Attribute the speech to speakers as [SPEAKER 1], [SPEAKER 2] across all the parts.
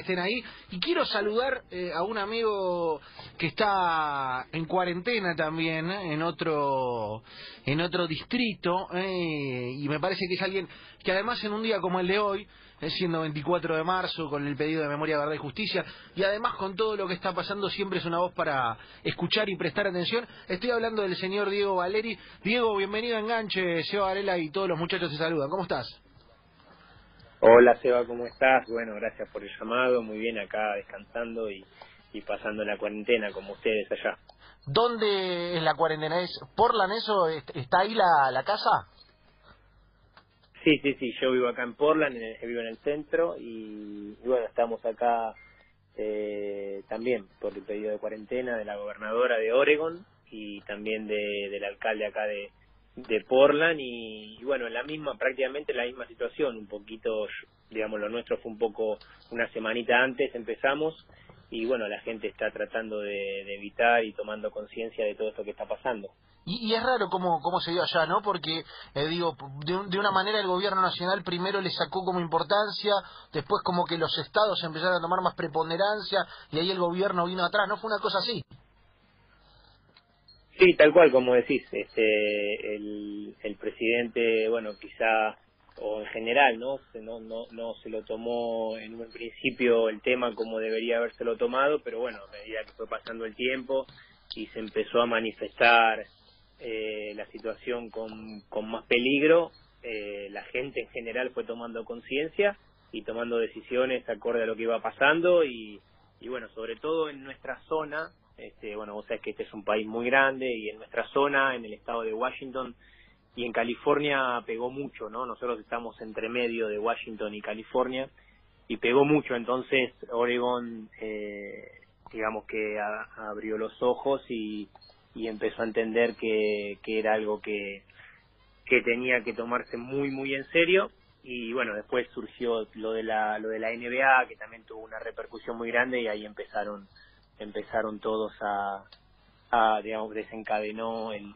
[SPEAKER 1] estén ahí. Y quiero saludar eh, a un amigo que está en cuarentena también, eh, en otro en otro distrito, eh, y me parece que es alguien que además en un día como el de hoy, siendo 24 de marzo, con el pedido de memoria, verdad y justicia, y además con todo lo que está pasando, siempre es una voz para escuchar y prestar atención. Estoy hablando del señor Diego Valeri. Diego, bienvenido a Enganche, Seba Varela y todos los muchachos te saludan. ¿Cómo estás?
[SPEAKER 2] Hola Seba, ¿cómo estás? Bueno, gracias por el llamado, muy bien acá descansando y, pasando la cuarentena como ustedes allá.
[SPEAKER 1] ¿Dónde es la cuarentena? ¿Es Portland eso? ¿Está ahí la, la casa?
[SPEAKER 2] Sí, sí, sí, yo vivo acá en Portland, vivo en el centro y, bueno, estamos acá eh, también por el pedido de cuarentena de la gobernadora de Oregon y también de, del alcalde acá de, de Portland y, bueno, en la misma, prácticamente la misma situación, un poquito, digamos, lo nuestro fue un poco una semanita antes empezamos y bueno, la gente está tratando de, evitar y tomando conciencia de todo esto que está pasando.
[SPEAKER 1] Y, es raro cómo, cómo se dio allá, ¿no? Porque, eh, digo, de, de, una manera el gobierno nacional primero le sacó como importancia, después como que los estados empezaron a tomar más preponderancia y ahí el gobierno vino atrás, ¿no? Fue una cosa así.
[SPEAKER 2] Sí, tal cual, como decís, este, el, presidente, bueno, quizá, o en general, ¿no? no, no, no se lo tomó en un principio el tema como debería habérselo tomado, pero bueno, a medida que fue pasando el tiempo y se empezó a manifestar eh, la situación con, con más peligro, eh, la gente en general fue tomando conciencia y tomando decisiones acorde a lo que iba pasando y, y bueno, sobre todo en nuestra zona, este, bueno, vos sabés que este es un país muy grande y en nuestra zona, en el estado de Washington y en California pegó mucho, ¿no? Nosotros estamos entre medio de Washington y California y pegó mucho, entonces Oregon, eh, digamos que abrió los ojos y, empezó a entender que, que era algo que, que tenía que tomarse muy, muy en serio y bueno después surgió lo de la lo de la NBA que también tuvo una repercusión muy grande y ahí empezaron empezaron todos a, a digamos, desencadenó el,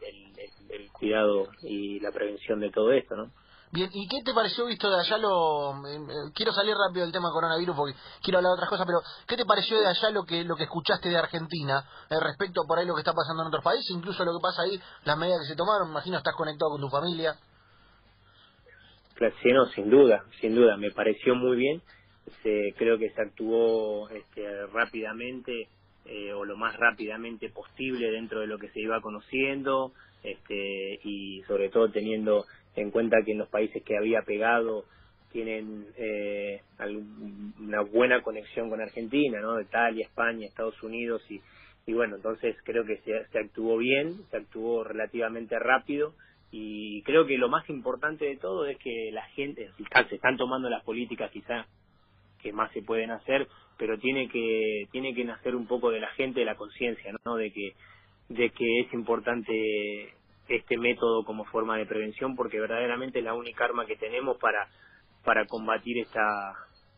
[SPEAKER 2] el, cuidado y la prevención de todo esto, ¿no?
[SPEAKER 1] Bien, ¿y qué te pareció visto de allá lo... Eh, eh, quiero salir rápido del tema coronavirus porque quiero hablar de otras cosas, pero ¿qué te pareció de allá lo que lo que escuchaste de Argentina eh, respecto por ahí lo que está pasando en otros países, incluso lo que pasa ahí, las medidas que se tomaron? Imagino estás conectado con tu familia.
[SPEAKER 2] Sí, no, sin duda, sin duda, me pareció muy bien. Se, creo que se actuó este, rápidamente eh, o lo más rápidamente posible dentro de lo que se iba conociendo este, y sobre todo teniendo en cuenta que en los países que había pegado tienen eh, una buena conexión con Argentina, ¿no? Italia, España, Estados Unidos y, y bueno, entonces creo que se, se actuó bien, se actuó relativamente rápido y creo que lo más importante de todo es que la gente, se están tomando las políticas quizá que más se pueden hacer, pero tiene que tiene que nacer un poco de la gente, de la conciencia, ¿no? De que de que es importante este método como forma de prevención porque verdaderamente es la única arma que tenemos para para combatir esta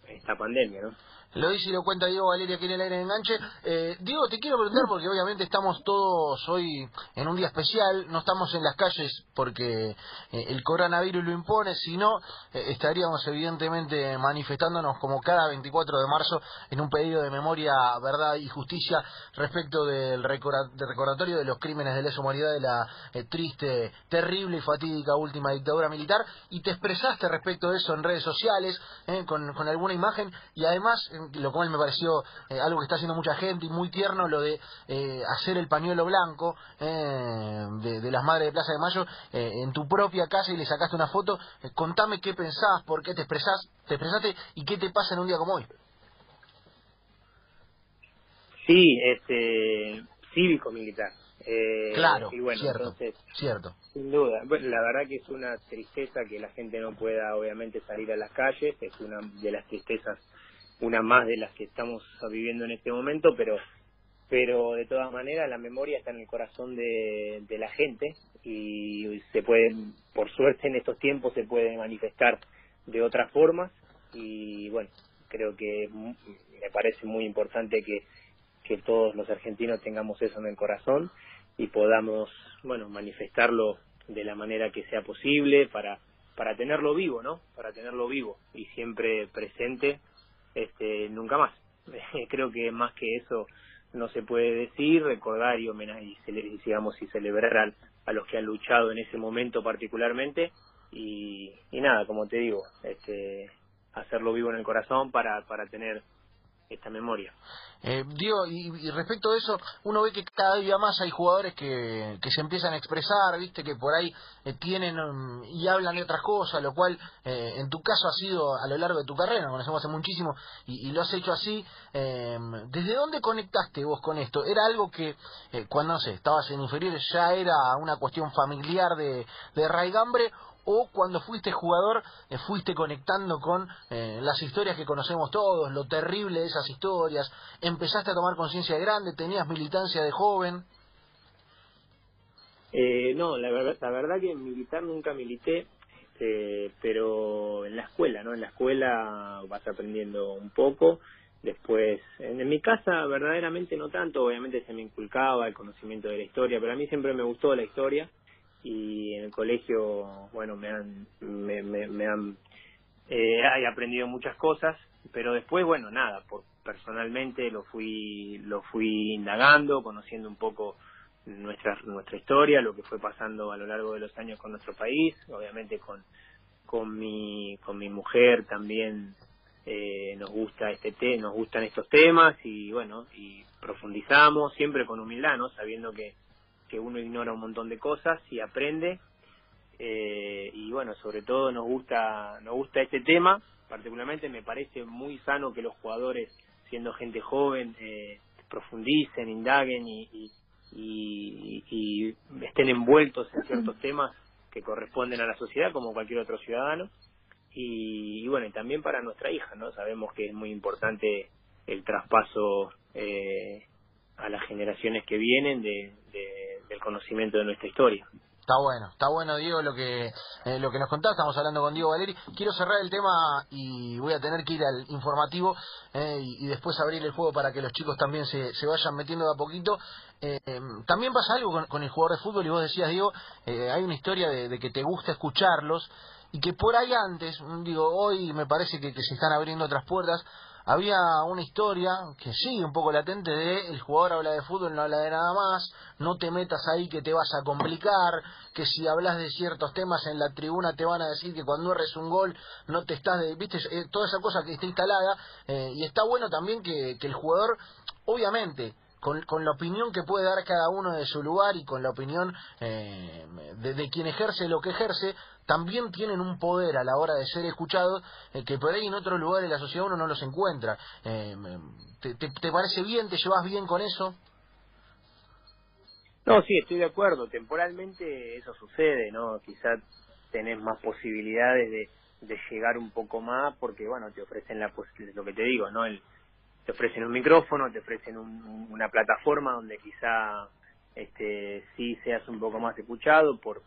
[SPEAKER 2] esta pandemia, ¿no?
[SPEAKER 1] Lo dice y lo cuenta Diego Valeria aquí en el aire de enganche. Eh, Diego, te quiero preguntar porque obviamente estamos todos hoy en un día especial, no estamos en las calles porque eh, el coronavirus lo impone, sino eh, estaríamos evidentemente manifestándonos como cada 24 de marzo en un pedido de memoria, verdad y justicia respecto del recordatorio de los crímenes de lesa humanidad de la triste, terrible y fatídica última dictadura militar y te expresaste respecto de eso en redes sociales con, con alguna imagen y además lo cual me pareció eh, algo que está haciendo mucha gente y muy tierno, lo de eh, hacer el pañuelo blanco eh, de, las Madres de Plaza de Mayo en tu propia casa y le sacaste una foto. contame qué pensás, por qué te expresás, te expresaste y qué te pasa en un día como hoy.
[SPEAKER 2] Sí, este, cívico militar.
[SPEAKER 1] claro, y bueno, cierto, entonces, cierto.
[SPEAKER 2] Sin duda. Bueno, la verdad que es una tristeza que la gente no pueda, obviamente, salir a las calles. Es una de las tristezas una más de las que estamos viviendo en este momento, pero pero de todas maneras la memoria está en el corazón de, de la gente y se puede, por suerte en estos tiempos se puede manifestar de otras formas y bueno, creo que me parece muy importante que, que todos los argentinos tengamos eso en el corazón y podamos, bueno, manifestarlo de la manera que sea posible para para tenerlo vivo, ¿no? Para tenerlo vivo y siempre presente este, nunca más. Creo que más que eso no se puede decir, recordar y homenaje y, y celebrar a, los que han luchado en ese momento particularmente y, y nada, como te digo, este, hacerlo vivo en el corazón para, para tener esta memoria.
[SPEAKER 1] Eh, Diego, y, respecto a eso, uno ve que cada día más hay jugadores que, que se empiezan a expresar, viste, que por ahí eh, tienen um, y hablan de otras cosas, lo cual eh, en tu caso ha sido a lo largo de tu carrera, conocemos hace muchísimo y, lo has hecho así. Em, ¿Desde dónde conectaste vos con esto? ¿Era algo que eh, cuando, no sé, estabas en inferiores ya era una cuestión familiar de, de Raigambre o cuando fuiste jugador eh, fuiste conectando con eh, las historias que conocemos todos, lo terrible de esas historias, empezaste a tomar conciencia de grande, tenías militancia de joven.
[SPEAKER 2] Eh, no, la verdad, la verdad que militar nunca milité, este, pero en la escuela, ¿no? En la escuela vas aprendiendo un poco. Después, en, en, mi casa verdaderamente no tanto, obviamente se me inculcaba el conocimiento de la historia, pero a mí siempre me gustó la historia y en el colegio, bueno, me han, me, me, han, eh, he aprendido muchas cosas, pero después, bueno, nada, personalmente lo fui, lo fui indagando, conociendo un poco nuestra, nuestra historia, lo que fue pasando a lo largo de los años con nuestro país, obviamente con, con mi, con mi mujer también eh, nos gusta este te nos gustan estos temas y bueno, y profundizamos siempre con humildad, ¿no? Sabiendo que, que uno ignora un montón de cosas y aprende eh, y bueno sobre todo nos gusta nos gusta este tema. Particularmente me parece muy sano que los jugadores siendo gente joven eh, profundicen indaguen y, y, y, estén envueltos en ciertos temas que corresponden a la sociedad como cualquier otro ciudadano. Y, bueno y también para nuestra hija no sabemos que es muy importante el traspaso eh, a las generaciones que vienen de, del conocimiento de nuestra historia.
[SPEAKER 1] Está bueno, está bueno Diego lo que eh, lo que nos contás, estamos hablando con Diego Valeri. Quiero cerrar el tema y voy a tener que ir al informativo eh, y, después abrir el juego para que los chicos también se, se vayan metiendo de a poquito. Eh, también pasa algo con, el jugador de fútbol y vos decías Diego, hay una historia de, que te gusta escucharlos y que por ahí antes, digo, hoy me parece que se están abriendo otras puertas había una historia que sigue un poco latente de el jugador habla de fútbol, no habla de nada más, no te metas ahí que te vas a complicar, que si hablas de ciertos temas en la tribuna te van a decir que cuando erres un gol no te estás de, viste, eh, toda esa cosa que está instalada, eh, y está bueno también que, que el jugador, obviamente, con, con, la opinión que puede dar cada uno de su lugar y con la opinión eh, de, de, quien ejerce lo que ejerce, también tienen un poder a la hora de ser escuchados eh, que por ahí en otros lugares de la sociedad uno no los encuentra. Eh, ¿te, parece bien? ¿Te llevas bien con eso?
[SPEAKER 2] No, sí, estoy de acuerdo. Temporalmente eso sucede, ¿no? Quizás tenés más posibilidades de, de llegar un poco más porque, bueno, te ofrecen la lo que te digo, ¿no? El, te ofrecen un micrófono, te ofrecen una plataforma donde quizá este sí seas un poco más escuchado por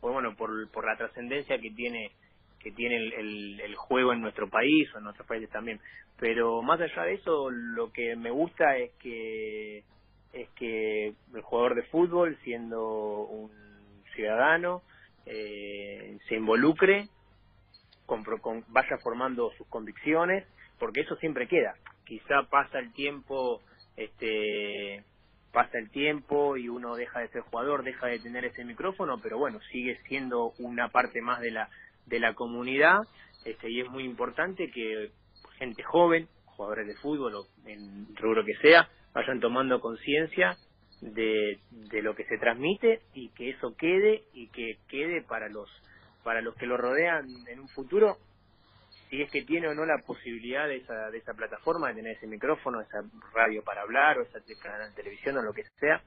[SPEAKER 2] por bueno por, por la trascendencia que tiene que tiene el, el, juego en nuestro país o en otros países también. Pero más allá de eso lo que me gusta es que es que el jugador de fútbol siendo un ciudadano eh, se involucre con, vaya formando sus convicciones porque eso siempre queda. Quizá pasa el tiempo este pasa el tiempo y uno deja de ser jugador, deja de tener ese micrófono, pero bueno, sigue siendo una parte más de la de la comunidad este, y es muy importante que gente joven, jugadores de fútbol o en rubro que sea, vayan tomando conciencia de, de lo que se transmite y que eso quede y que quede para los para los que lo rodean en un futuro si es que tiene o no la posibilidad de esa, de esa plataforma, de tener ese micrófono, esa radio para hablar o esa canal de televisión o lo que sea,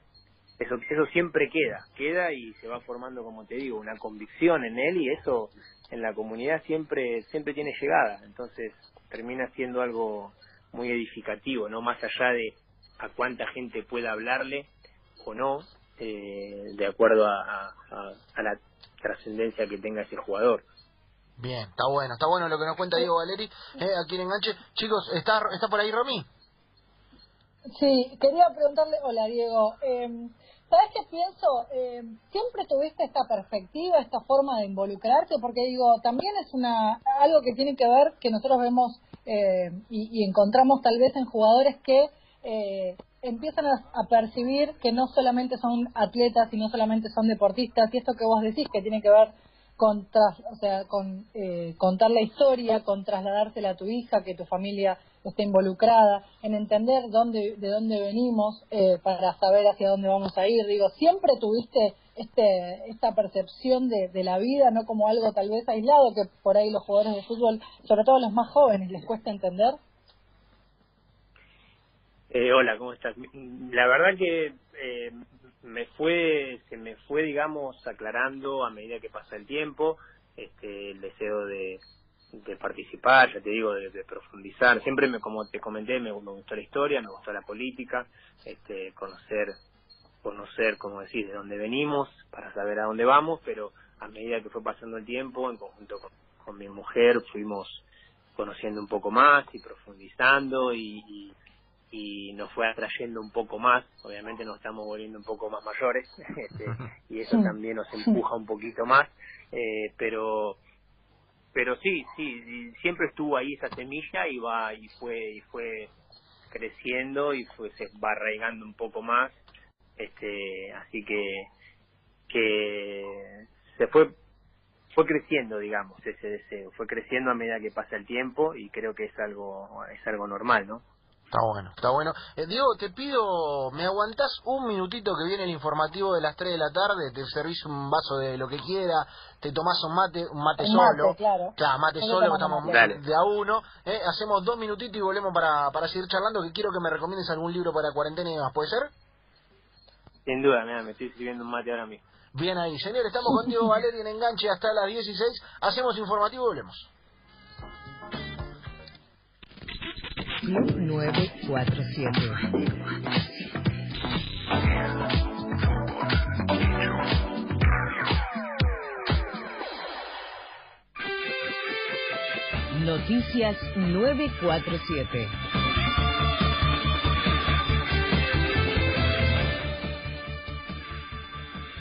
[SPEAKER 2] eso, eso siempre queda, queda y se va formando, como te digo, una convicción en él y eso en la comunidad siempre, siempre tiene llegada, entonces termina siendo algo muy edificativo, no más allá de a cuánta gente pueda hablarle o no, eh, de acuerdo a, a la trascendencia que tenga ese jugador.
[SPEAKER 1] Bien, está bueno, está bueno lo que nos cuenta Diego Valeri, eh, aquí en Enganche. Chicos, ¿está, ¿está por ahí Romy?
[SPEAKER 3] Sí, quería preguntarle, hola Diego, eh, ¿sabes qué pienso? Eh, ¿Siempre tuviste esta perspectiva, esta forma de involucrarte? Porque digo, también es una algo que tiene que ver, que nosotros vemos eh, y, encontramos tal vez en jugadores que eh, empiezan a, percibir que no solamente son atletas y no solamente son deportistas, y esto que vos decís que tiene que ver con, o sea, con eh, contar la historia, con trasladársela a tu hija, que tu familia esté involucrada, en entender dónde, de dónde venimos eh, para saber hacia dónde vamos a ir. Digo, siempre tuviste este, esta percepción de, de, la vida, no como algo tal vez aislado, que por ahí los jugadores de fútbol, sobre todo los más jóvenes, les cuesta entender.
[SPEAKER 2] Eh, hola, ¿cómo estás? La verdad que eh, me fue, se me fue, digamos, aclarando a medida que pasa el tiempo, este, el deseo de, de participar, ya te digo, de, profundizar. Siempre, me, como te comenté, me, gustó la historia, me gustó la política, este, conocer, conocer, como decís, de dónde venimos, para saber a dónde vamos, pero a medida que fue pasando el tiempo, en conjunto con, mi mujer, fuimos conociendo un poco más y profundizando y, y, nos fue atrayendo un poco más. Obviamente nos estamos volviendo un poco más mayores este, y eso también nos empuja un poquito más, eh, pero pero sí, sí, siempre estuvo ahí esa semilla y va y fue y fue creciendo y fue se va arraigando un poco más, este, así que que se fue fue creciendo, digamos, ese deseo, fue creciendo a medida que pasa el tiempo y creo que es algo es algo normal, ¿no?
[SPEAKER 1] Está bueno, está bueno. Eh, Diego, te pido, ¿me aguantás un minutito que viene el informativo de las 3 de la tarde? Te servís un vaso de lo que quiera, te tomás un mate, un mate solo.
[SPEAKER 3] Mate, claro.
[SPEAKER 1] Claro, mate solo, estamos de a uno. Eh, hacemos dos minutitos y volvemos para, para seguir charlando, que quiero que me recomiendes algún libro para cuarentena y demás, ¿puede ser?
[SPEAKER 2] Sin duda, mira, me estoy sirviendo un mate ahora mismo.
[SPEAKER 1] Bien ahí, señor, estamos contigo, Valeria, en enganche hasta las 16. Hacemos informativo y volvemos.
[SPEAKER 4] Club 947. Noticias 947.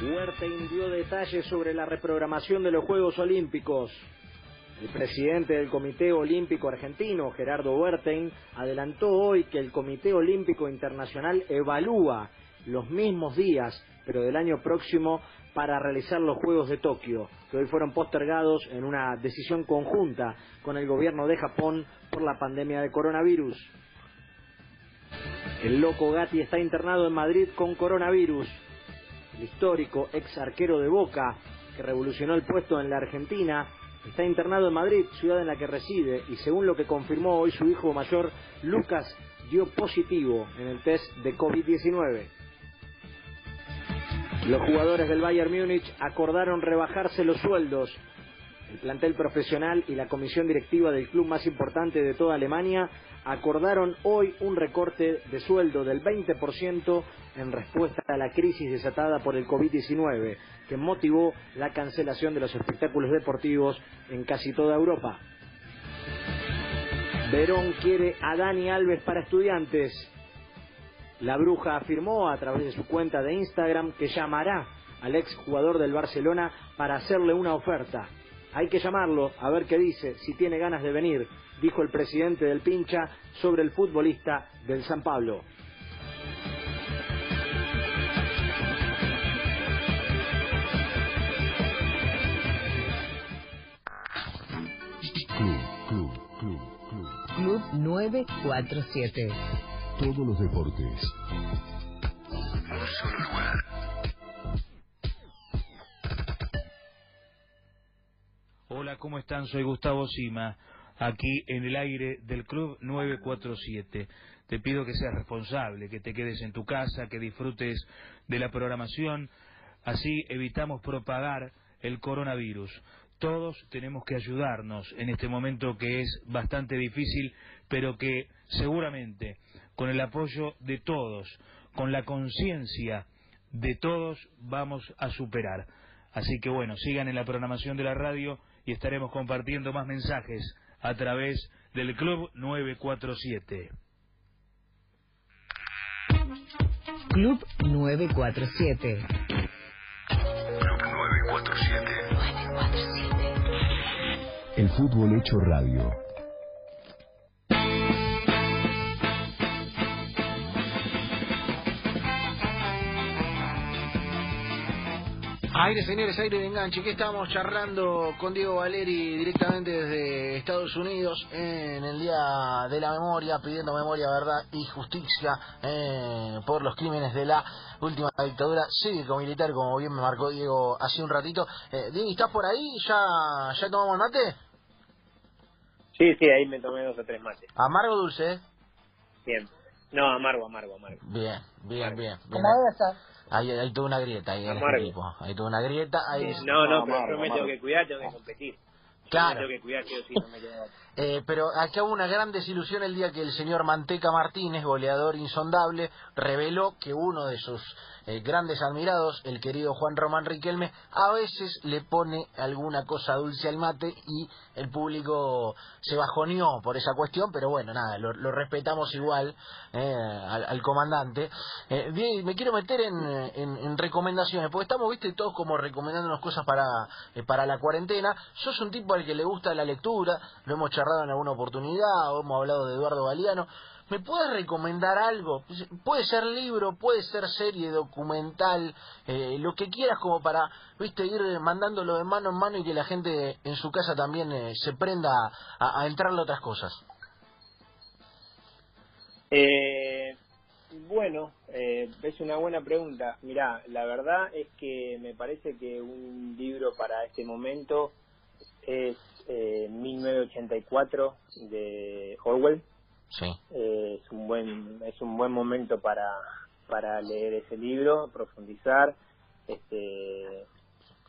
[SPEAKER 5] Huerta dio detalles sobre la reprogramación de los Juegos Olímpicos. El presidente del Comité Olímpico Argentino, Gerardo Huertein, adelantó hoy que el Comité Olímpico Internacional evalúa los mismos días, pero del año próximo, para realizar los Juegos de Tokio, que hoy fueron postergados en una decisión conjunta con el gobierno de Japón por la pandemia de coronavirus. El loco Gatti está internado en Madrid con coronavirus. El histórico ex arquero de Boca, que revolucionó el puesto en la Argentina, Está internado en Madrid, ciudad en la que reside, y según lo que confirmó hoy su hijo mayor, Lucas dio positivo en el test de COVID-19. Los jugadores del Bayern Múnich acordaron rebajarse los sueldos. El plantel profesional y la comisión directiva del club más importante de toda Alemania acordaron hoy un recorte de sueldo del 20% en respuesta a la crisis desatada por el COVID-19, que motivó la cancelación de los espectáculos deportivos en casi toda Europa. Verón quiere a Dani Alves para estudiantes. La bruja afirmó a través de su cuenta de Instagram que llamará al ex jugador del Barcelona para hacerle una oferta. Hay que llamarlo a ver qué dice, si tiene ganas de venir, dijo el presidente del Pincha sobre el futbolista del San Pablo.
[SPEAKER 4] Club, club, club, club. Club 947.
[SPEAKER 6] Todos los deportes.
[SPEAKER 7] Hola, ¿cómo están? Soy Gustavo Sima, aquí en el aire del Club 947. Te pido que seas responsable, que te quedes en tu casa, que disfrutes de la programación. Así evitamos propagar el coronavirus todos tenemos que ayudarnos en este momento que es bastante difícil, pero que seguramente con el apoyo de todos, con la conciencia de todos, vamos a superar. Así que bueno, sigan en la programación de la radio y estaremos compartiendo más mensajes a través del Club 947.
[SPEAKER 4] Club 947.
[SPEAKER 6] Club 947. El fútbol hecho radio.
[SPEAKER 1] Aire, señores, aire de enganche. Que estamos charlando con Diego Valeri directamente desde Estados Unidos en el Día de la Memoria, pidiendo memoria, verdad y justicia eh, por los crímenes de la última dictadura cívico-militar, como bien me marcó Diego hace un ratito. Eh, Diego, ¿estás por ahí? ¿Ya, ¿Ya tomamos el mate?
[SPEAKER 2] Sí, sí, ahí me tomé dos o tres mates.
[SPEAKER 1] ¿Amargo o dulce? eh?
[SPEAKER 2] Bien. No, amargo, amargo, amargo.
[SPEAKER 1] Bien, bien, bien. bien.
[SPEAKER 3] Como debe ser.
[SPEAKER 1] Hay, hay toda una grieta ahí en este equipo. Hay toda una grieta. Ahí
[SPEAKER 2] No, no,
[SPEAKER 5] No,
[SPEAKER 2] pero
[SPEAKER 5] amargo,
[SPEAKER 2] yo me
[SPEAKER 5] amargo.
[SPEAKER 2] tengo que cuidar, tengo que competir. Yo
[SPEAKER 1] Claro.
[SPEAKER 2] Me tengo que cuidar, sí o sí, no me queda otra.
[SPEAKER 1] Eh, pero acá hubo una gran desilusión el día que el señor Manteca Martínez, goleador insondable, reveló que uno de sus eh, grandes admirados, el querido Juan Román Riquelme, a veces le pone alguna cosa dulce al mate y el público se bajoneó por esa cuestión, pero bueno, nada, lo, respetamos igual eh, al, al comandante. Eh, bien, me quiero meter en recomendaciones, porque estamos, viste, todos como recomendándonos cosas para, eh, para la cuarentena. Sos un tipo al que le gusta la lectura, lo hemos charlado en alguna oportunidad, o hemos hablado de Eduardo Galeano. ¿Me puedes recomendar algo? Puede ser libro, puede ser serie, documental, eh, lo que quieras como para, viste, ir mandándolo de mano en mano y que la gente en su casa también eh, se prenda a, a entrarle a otras cosas.
[SPEAKER 2] Eh, bueno, eh, es una buena pregunta. Mirá, la verdad es que me parece que un libro para este momento es eh, 1984 de Orwell.
[SPEAKER 1] Sí.
[SPEAKER 2] Eh, es un buen es un buen momento para para leer ese libro, profundizar, este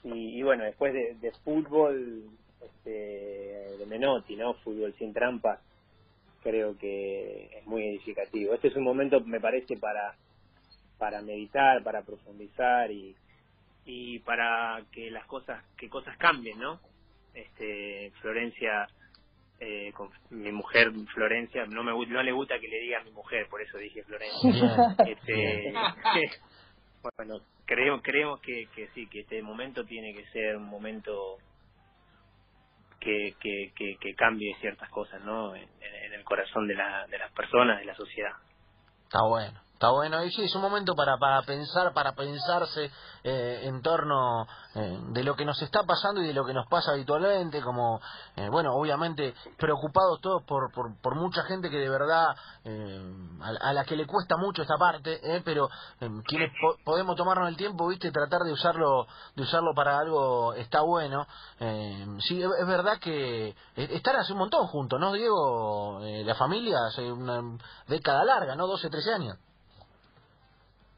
[SPEAKER 2] y, y bueno después de, de fútbol este, de Menotti, no fútbol sin trampas creo que es muy edificativo. Este es un momento, me parece, para para meditar, para profundizar y, y para que las cosas que cosas cambien, ¿no? Este Florencia, eh, con mi mujer Florencia, no me no le gusta que le diga a mi mujer, por eso dije Florencia. Este, bueno, creemos creemos que, que sí, que este momento tiene que ser un momento que, que, que, que cambie ciertas cosas, ¿no? En, en el corazón de, la, de las personas, de la sociedad.
[SPEAKER 1] Está bueno, está bueno. Y sí, es un momento para, para pensar, para pensarse eh, en torno eh, de lo que nos está pasando y de lo que nos pasa habitualmente, como, eh, bueno, obviamente preocupados todos por, por, por mucha gente que de verdad, eh, a, a la que le cuesta mucho esta parte, eh, pero quienes po- podemos tomarnos el tiempo, viste, tratar de usarlo, de usarlo para algo está bueno. Sí, es, es verdad que están hace un montón juntos, ¿no, Diego? La familia hace una década larga, ¿no? 12, 13 años.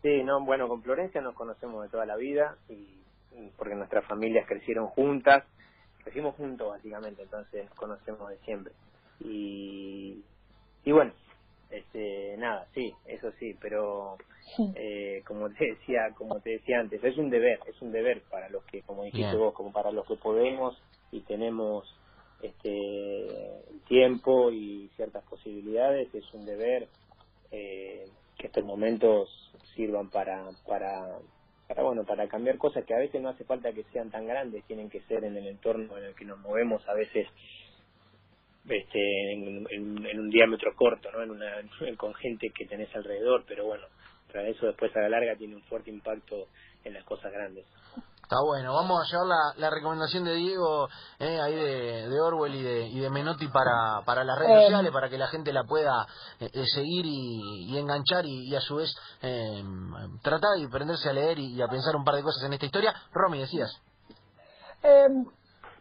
[SPEAKER 2] Sí, no, bueno, con Florencia nos conocemos de toda la vida y y porque nuestras familias crecieron juntas, crecimos juntos básicamente, entonces nos conocemos de siempre. Y, y bueno, este, nada, sí, eso sí, pero eh, como te decía, como te decía antes, es un deber, es un deber para los que, como dijiste
[SPEAKER 1] Bien.
[SPEAKER 2] vos, como para los que podemos y tenemos este tiempo y ciertas posibilidades, es un deber eh, que estos momentos sirvan para, para, para, bueno, para cambiar cosas que a veces no hace falta que sean tan grandes, tienen que ser en el entorno en el que nos movemos, a veces este, en, un diámetro corto, ¿no? En una, con gente que tenés alrededor, pero bueno, tras eso después a la larga tiene un fuerte impacto en las cosas grandes.
[SPEAKER 1] Está bueno, vamos a llevar la, la recomendación de Diego eh, ahí de, de Orwell y de, y de Menotti para, para las redes
[SPEAKER 3] Eh.
[SPEAKER 1] sociales, para que la gente la pueda eh, eh, seguir y, y enganchar y, y a su vez eh, tratar y prenderse a leer y, y a pensar un par de cosas en esta historia. Romy, decías.
[SPEAKER 3] Eh,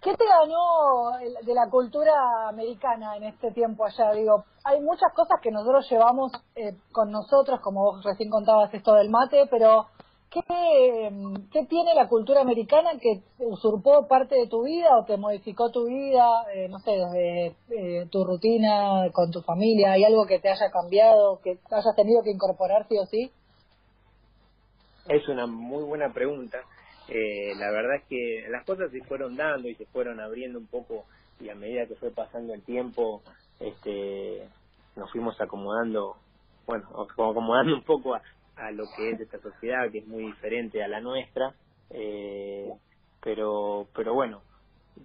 [SPEAKER 3] ¿Qué te ganó de la cultura americana en este tiempo allá? Digo, hay muchas cosas que nosotros llevamos eh, con nosotros, como vos recién contabas esto del mate, pero ¿qué, em, ¿qué tiene la cultura americana que usurpó parte de tu vida o te modificó tu vida? Eh, no sé, eh, tu rutina con tu familia, ¿hay algo que te haya cambiado, que hayas tenido que incorporar sí o sí?
[SPEAKER 2] Es una muy buena pregunta. Eh, la verdad es que las cosas se fueron dando y se fueron abriendo un poco y a medida que fue pasando el tiempo, este, nos fuimos acomodando, bueno, acomodando un poco a, a lo que es esta sociedad que es muy diferente a la nuestra, eh, pero, pero bueno,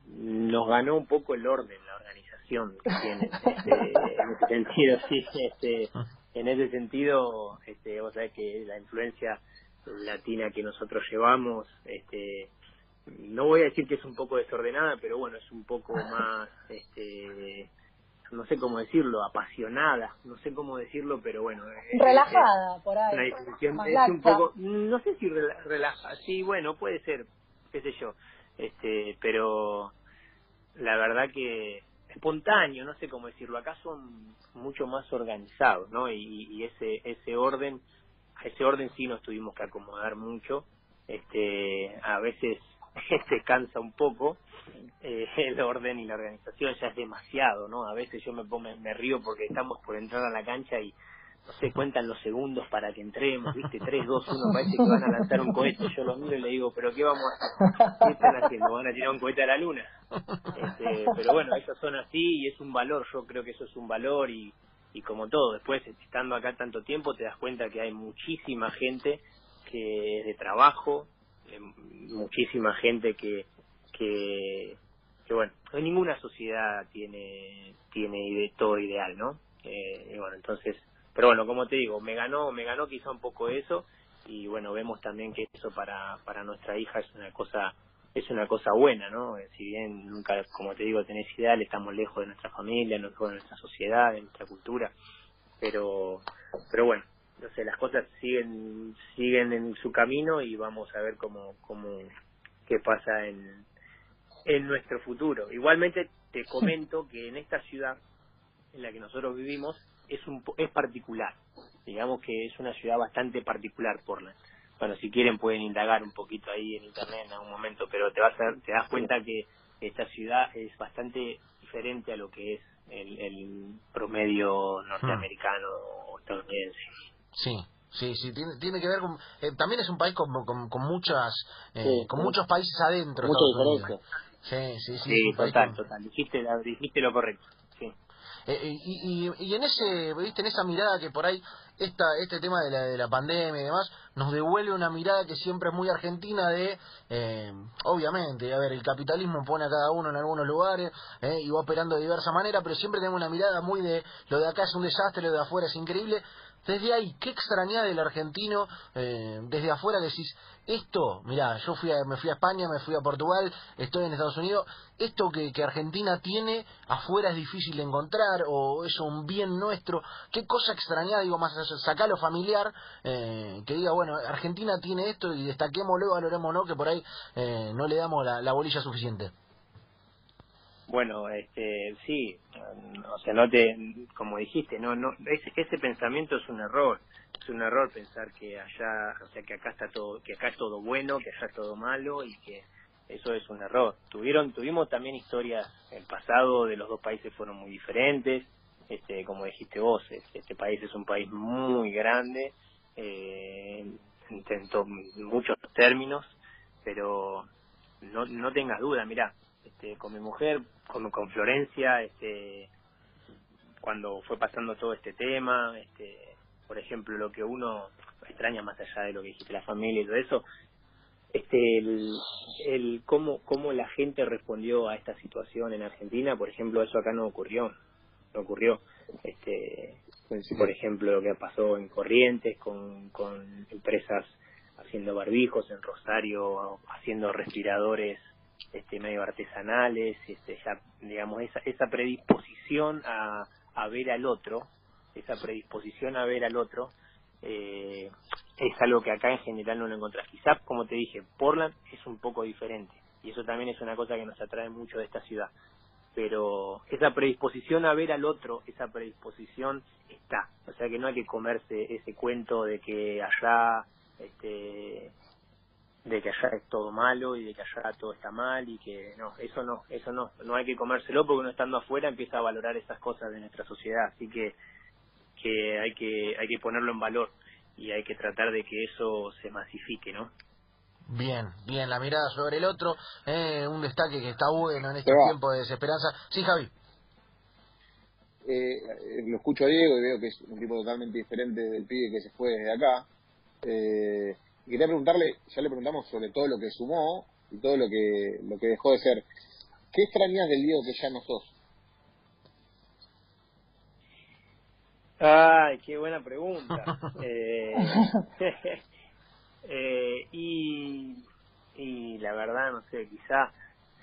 [SPEAKER 2] nos ganó un poco el orden, la organización que tiene, este, en ese sentido, sí, este, en ese sentido, este, vos sabés que la influencia latina que nosotros llevamos, este, no voy a decir que es un poco desordenada, pero bueno, es un poco más, este, no sé cómo decirlo, apasionada, no sé cómo decirlo, pero bueno.
[SPEAKER 3] Relajada, por ahí.
[SPEAKER 2] Una discusión, es un poco, no sé si relaja, sí, bueno, puede ser, qué sé yo, este, pero la verdad que espontáneo, no sé cómo decirlo, acá son mucho más organizados, ¿no? Y, y ese ese orden, a ese orden sí nos tuvimos que acomodar mucho, este, a veces este cansa un poco eh, el orden y la organización ya es demasiado no a veces yo me pongo me, río porque estamos por entrar a la cancha y no sé cuentan los segundos para que entremos viste tres dos uno parece que van a lanzar un cohete. Yo lo miro y le digo pero qué vamos a qué están haciendo van a tirar un cohete a la luna este, pero bueno ellos son así y es un valor yo creo que eso es un valor y y como todo después estando acá tanto tiempo te das cuenta que hay muchísima gente que de trabajo eh, muchísima gente que, que, bueno, ninguna sociedad tiene, tiene todo ideal, ¿no? Eh, y bueno, entonces, pero bueno, como te digo, me ganó, me ganó quizá un poco eso y bueno, vemos también que eso para, para nuestra hija es una cosa es una cosa buena, ¿no? Eh, si bien nunca, como te digo, tenés ideal, estamos lejos de nuestra familia, lejos de nuestra sociedad, de nuestra cultura, pero, pero bueno, entonces las cosas siguen siguen en su camino y vamos a ver cómo cómo qué pasa en en nuestro futuro. Igualmente te comento que en esta ciudad en la que nosotros vivimos es un es particular. Digamos que es una ciudad bastante particular Portland bueno si quieren pueden indagar un poquito ahí en internet en algún momento pero te vas a, te das cuenta que esta ciudad es bastante diferente a lo que es el, el promedio norteamericano o estadounidense
[SPEAKER 1] Sí, sí, sí, tiene, tiene que ver con... Eh, también es un país con, con, muchas, eh, con muchos países adentro.
[SPEAKER 2] Mucho
[SPEAKER 1] Sí, sí, sí.
[SPEAKER 2] Sí, total, total. Dijiste, dijiste lo correcto, sí.
[SPEAKER 1] Eh, y, y, y, en ese, viste, en esa mirada que por ahí esta, este tema de la, de la pandemia y demás nos devuelve una mirada que siempre es muy argentina de, eh, obviamente, a ver, el capitalismo pone a cada uno en algunos lugares eh, y va operando de diversa manera, pero siempre tenemos una mirada muy de lo de acá es un desastre, lo de afuera es increíble, desde ahí, ¿qué extraña del argentino eh, desde afuera decís, esto, mirá, yo fui a, me fui a España, me fui a Portugal, estoy en Estados Unidos, esto que, Argentina tiene afuera es difícil de encontrar o es un bien nuestro, ¿qué cosa extraña, digo, más saca lo familiar, eh, que diga, bueno, Argentina tiene esto y destaquémoslo, valorémoslo, que por ahí eh, no le damos la, la bolilla suficiente?
[SPEAKER 2] Bueno, este, sí, o sea, no te, como dijiste, no, no, ese, ese pensamiento es un error, es un error pensar que allá, o sea, que acá está todo, que acá es todo bueno, que allá es todo malo y que eso es un error. Tuvieron, tuvimos también historias, el pasado de los dos países fueron muy diferentes, este, como dijiste vos, este, este país es un país muy grande, eh, en muchos términos, pero no, no tengas duda, mira, este, con mi mujer, con, con Florencia, este, cuando fue pasando todo este tema, este, por ejemplo, lo que uno extraña más allá de lo que dijiste, la familia y todo eso, este, el, el cómo, cómo la gente respondió a esta situación en Argentina, por ejemplo, eso acá no ocurrió, no ocurrió. Este, por ejemplo, lo que pasó en Corrientes con, con empresas haciendo barbijos, en Rosario haciendo respiradores este medio artesanales este ya digamos esa esa predisposición a, a ver al otro esa predisposición a ver al otro eh, es algo que acá en general no lo encontrás. Quizás como te dije Portland es un poco diferente y eso también es una cosa que nos atrae mucho de esta ciudad. Pero esa predisposición a ver al otro esa predisposición está. O sea que no hay que comerse ese cuento de que allá este de que allá es todo malo y de que allá todo está mal y que no, eso no, eso no, no hay que comérselo porque uno estando afuera empieza a valorar esas cosas de nuestra sociedad, así que que hay que hay que ponerlo en valor y hay que tratar de que eso se masifique, ¿no?
[SPEAKER 1] Bien, bien, la mirada sobre el otro, eh, un destaque que está bueno en este tiempo de desesperanza. Sí, Javi.
[SPEAKER 8] Eh, lo escucho a Diego y veo que es un tipo totalmente diferente del pibe que se fue desde acá. Eh, y quería preguntarle, ya le preguntamos sobre todo lo que sumó y todo lo que, lo que dejó de ser. ¿Qué extrañas del Diego que ya no sos?
[SPEAKER 2] Ay, qué buena pregunta. eh, Eh, y, y la verdad, no sé, quizá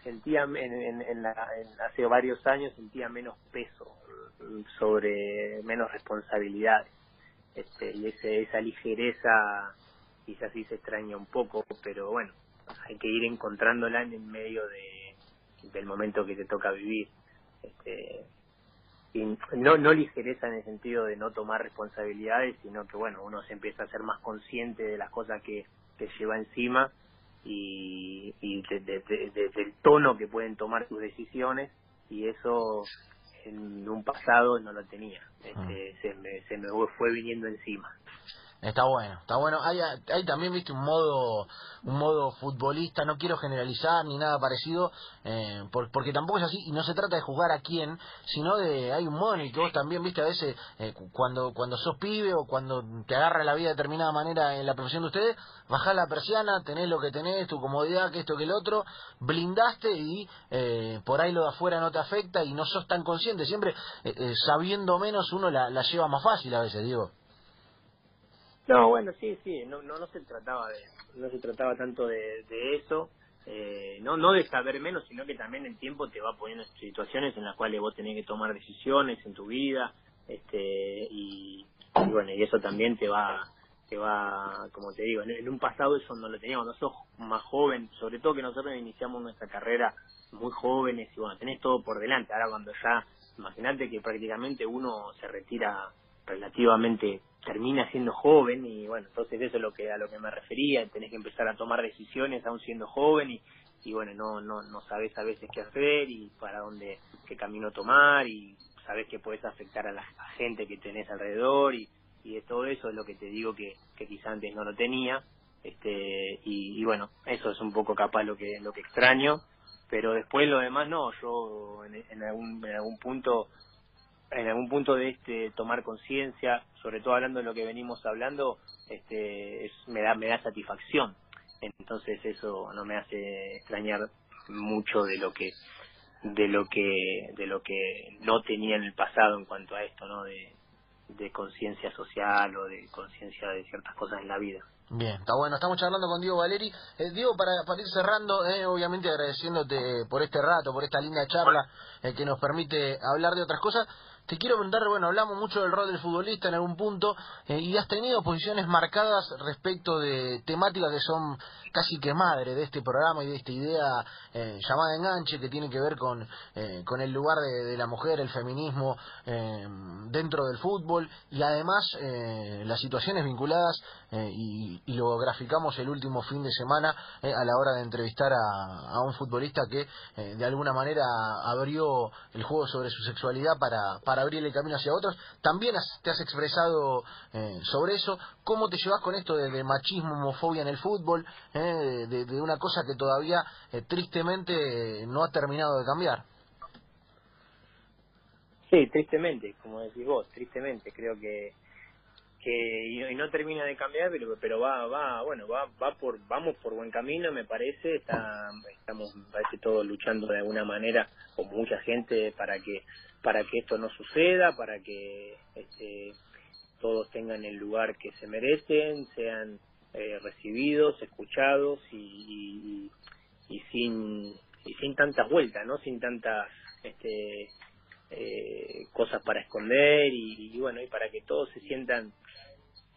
[SPEAKER 2] sentía en, en, en la, en- hace varios años sentía menos peso sobre menos responsabilidades este, y ese, esa ligereza quizás sí se extraña un poco pero bueno hay que ir encontrándola en el medio de, del momento que te toca vivir. Este, y no no ligereza en el sentido de no tomar responsabilidades sino que bueno uno se empieza a ser más consciente de las cosas que, que lleva encima y, y de- de- de- de- del tono que pueden tomar tus decisiones y eso en un pasado no lo tenía. Este, se me se me fue viniendo encima
[SPEAKER 1] Está bueno, está bueno. Hay, hay también, viste, un modo un modo futbolista, no quiero generalizar ni nada parecido, eh, por- porque tampoco es así, y no se trata de juzgar a quién, sino de, hay un modo en el que vos también, viste, a veces, eh, cu- cuando cuando sos pibe o cuando te agarra la vida de determinada manera en la profesión de ustedes, bajás la persiana, tenés lo que tenés, tu comodidad, que esto, que el otro, blindaste y eh, por ahí lo de afuera no te afecta y no sos tan consciente, siempre eh, eh, sabiendo menos uno la lleva más fácil a veces, digo.
[SPEAKER 2] No, bueno, sí, sí, no, no, no se trataba de, no se trataba tanto de, de eso, eh, no, no de saber menos, sino que también el tiempo te va poniendo en situaciones en las cuales vos tenés que tomar decisiones en tu vida, este, y, bueno, y eso también te va, te va, como te digo, en, en un pasado eso no lo teníamos, nosotros más joven, sobre todo que nosotros iniciamos nuestra carrera muy jóvenes y bueno, tenés todo por delante, ahora cuando ya, imagínate que prácticamente uno se retira relativamente termina siendo joven y bueno entonces eso es lo que a lo que me refería tenés que empezar a tomar decisiones aún siendo joven y, y bueno no no no sabes a veces qué hacer y para dónde qué camino tomar y sabes que puedes afectar a la gente que tenés alrededor y, y de todo eso es lo que te digo que, que quizá antes no lo tenía este y, bueno eso es un poco capaz lo que lo que extraño pero después lo demás no yo en algún en algún punto en algún punto de este tomar conciencia, sobre todo hablando de lo que venimos hablando, este es, me da me da satisfacción. Entonces eso no me hace extrañar mucho de lo que de lo que de lo que no tenía en el pasado en cuanto a esto, ¿no? De, conciencia social o de conciencia de ciertas cosas en la vida.
[SPEAKER 1] Bien, está bueno. Estamos charlando con Diego Valeri. Eh, Diego, para, para ir cerrando, eh, obviamente agradeciéndote por este rato, por esta linda charla eh, que nos permite hablar de otras cosas. Te quiero preguntar, bueno, hablamos mucho del rol del futbolista en algún punto eh, y has tenido posiciones marcadas respecto de temáticas que son casi que madre de este programa y de esta idea eh, llamada enganche que tiene que ver con, eh, con el lugar de, la mujer, el feminismo eh, dentro del fútbol y además las situaciones vinculadas y, y lo graficamos el último fin de semana a la hora de entrevistar a, un futbolista que de alguna manera abrió el juego sobre su sexualidad para abrirle camino hacia otros. También has- te has expresado eh, sobre eso. ¿Cómo te llevas con esto de, machismo, homofobia en el fútbol? eh, de, de- una cosa que todavía eh, tristemente eh, no ha terminado de cambiar.
[SPEAKER 2] Sí, tristemente, como decís vos, tristemente, creo que que y no, termina de cambiar, pero pero va va bueno va va por vamos por buen camino, me parece. Está, estamos parece todos luchando de alguna manera, como mucha gente, para que para que esto no suceda, para que este, todos tengan el lugar que se merecen, sean eh, recibidos, escuchados y, y, sin y sin tantas vueltas, no, sin tantas este eh, cosas para esconder y, y bueno y para que todos se sientan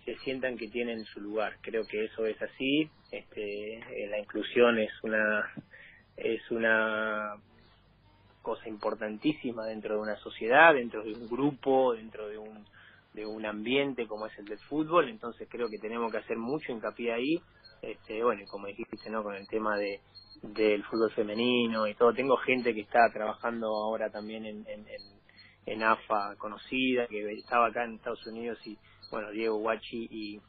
[SPEAKER 2] se sientan que tienen su lugar. Creo que eso es así este eh, la inclusión es una es una cosa importantísima dentro de una sociedad dentro de un grupo dentro de un de un ambiente como es el del fútbol. Entonces creo que tenemos que hacer mucho hincapié ahí. Este bueno como dijiste no con el tema de del fútbol femenino y todo. Tengo gente que está trabajando ahora también en, en, en, AFA conocida que estaba acá en Estados Unidos y bueno Diego Guachi y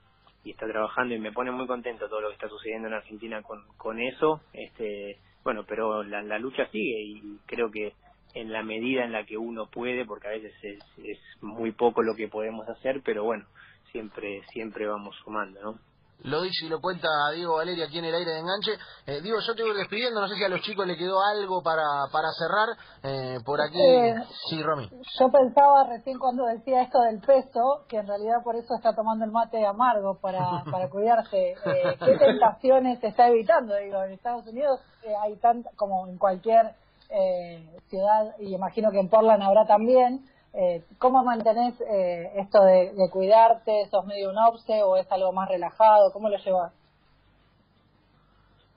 [SPEAKER 2] está trabajando y me pone muy contento todo lo que está sucediendo en Argentina con, con eso. Este bueno pero la, la lucha sigue y creo que en la medida en la que uno puede porque a veces es, es muy poco lo que podemos hacer pero bueno siempre siempre vamos sumando no
[SPEAKER 1] lo dice y lo cuenta Diego Valeria aquí en el aire de enganche. Eh, Diego, yo te voy despidiendo, no sé si a los chicos le quedó algo para, para cerrar. Eh, por aquí,
[SPEAKER 3] Eh,
[SPEAKER 1] sí, Romy.
[SPEAKER 3] Yo pensaba recién cuando decía esto del peso, que en realidad por eso está tomando el mate amargo para, para cuidarse. Eh, ¿Qué tentaciones se está evitando? Digo, en Estados Unidos eh, hay tanta, como en cualquier eh, ciudad, y imagino que en Portland habrá también. Eh, ¿Cómo mantenés eh, esto de, de cuidarte? ¿Sos medio un obse o es algo más relajado? ¿Cómo lo llevas?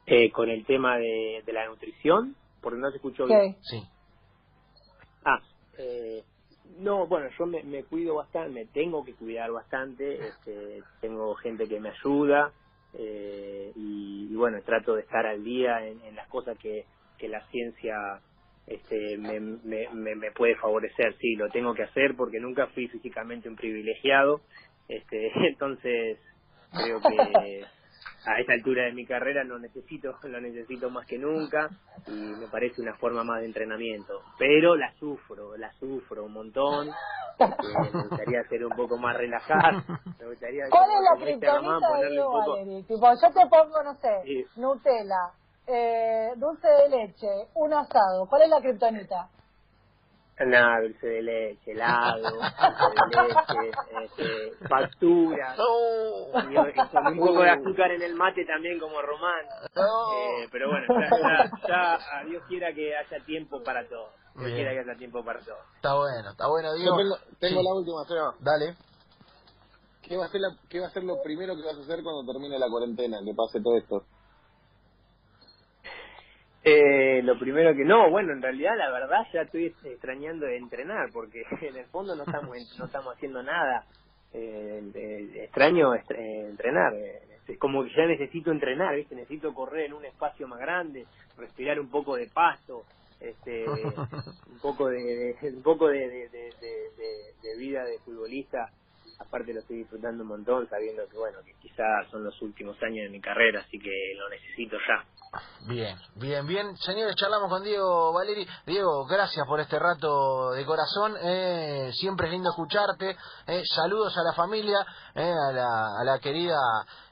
[SPEAKER 2] Eh, con el tema de, de la nutrición, porque no se escuchó bien.
[SPEAKER 3] Sí.
[SPEAKER 1] Sí.
[SPEAKER 2] Ah, eh, no, bueno, yo me, me cuido bastante, me tengo que cuidar bastante, este, tengo gente que me ayuda eh, y, y bueno, trato de estar al día en, en las cosas que, que la ciencia este, me, me, me, me puede favorecer, sí, lo tengo que hacer porque nunca fui físicamente un privilegiado, este, entonces creo que a esta altura de mi carrera lo necesito, lo necesito más que nunca y me parece una forma más de entrenamiento. Pero la sufro, la sufro un montón. porque me gustaría ser un poco más relajado. Me gustaría
[SPEAKER 3] ¿Cuál es la
[SPEAKER 2] este
[SPEAKER 3] criptonita de Diego
[SPEAKER 2] poco.
[SPEAKER 3] Tipo, yo te pongo, no sé,
[SPEAKER 2] Sí.
[SPEAKER 3] Nutella, eh, dulce de leche, un asado. ¿Cuál es la criptonita?
[SPEAKER 2] Nada, dulce de leche, helado, dulce de leche, este, factura. Y, y con un poco de azúcar en el mate también como Román. Eh, pero bueno, ya, ya, ya, a Dios quiera que haya tiempo para todo. Dios
[SPEAKER 1] Bien.
[SPEAKER 2] quiera que haya tiempo para todo.
[SPEAKER 1] Está bueno, está bueno, Diego.
[SPEAKER 8] tengo, tengo
[SPEAKER 1] Sí.
[SPEAKER 8] la última, Seba.
[SPEAKER 1] Dale.
[SPEAKER 8] ¿Qué va, a ser la- ¿Qué va a ser lo primero que vas a hacer cuando termine la cuarentena, que pase todo esto?
[SPEAKER 2] Eh, lo primero que no, bueno, en realidad la verdad ya estoy extrañando de entrenar porque en el fondo no estamos no estamos haciendo nada. Eh, eh, extraño eh, entrenar, eh, es como que ya necesito entrenar, ¿viste? Necesito correr en un espacio más grande, respirar un poco de pasto, este un poco de, de- un poco de- de vida de futbolista. Aparte lo estoy disfrutando un montón sabiendo que bueno, que quizás son los últimos años de mi carrera, así que lo necesito ya.
[SPEAKER 1] Bien, bien, bien. Señores, charlamos con Diego Valeri. Diego, gracias por este rato de corazón. Eh, siempre es lindo escucharte. Eh, saludos a la familia, eh, a, la, a la querida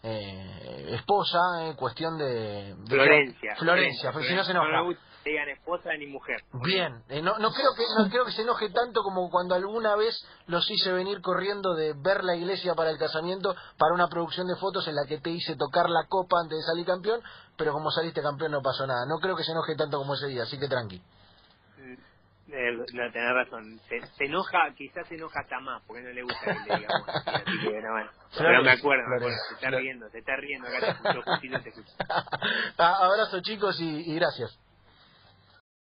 [SPEAKER 1] eh, esposa, eh, cuestión de... de-
[SPEAKER 2] Florencia.
[SPEAKER 1] Florencia, porque si no se enoja.
[SPEAKER 2] No que digan esposa ni mujer.
[SPEAKER 1] Bien, eh, no, no creo que no creo que se enoje tanto como cuando alguna vez los hice venir corriendo de ver la iglesia para el casamiento para una producción de fotos en la que te hice tocar la copa antes de salir campeón, pero como saliste campeón no pasó nada. No creo que se enoje tanto como ese día, así que tranqui.
[SPEAKER 2] Eh, no, tenés razón. Se, se enoja, quizás se enoja hasta más, porque no le gusta que le digamos así. Que, no, bueno. Pero me acuerdo, me acuerdo. Se está riendo, se está riendo. Acá te te.
[SPEAKER 1] Ah, Abrazo chicos y, y gracias.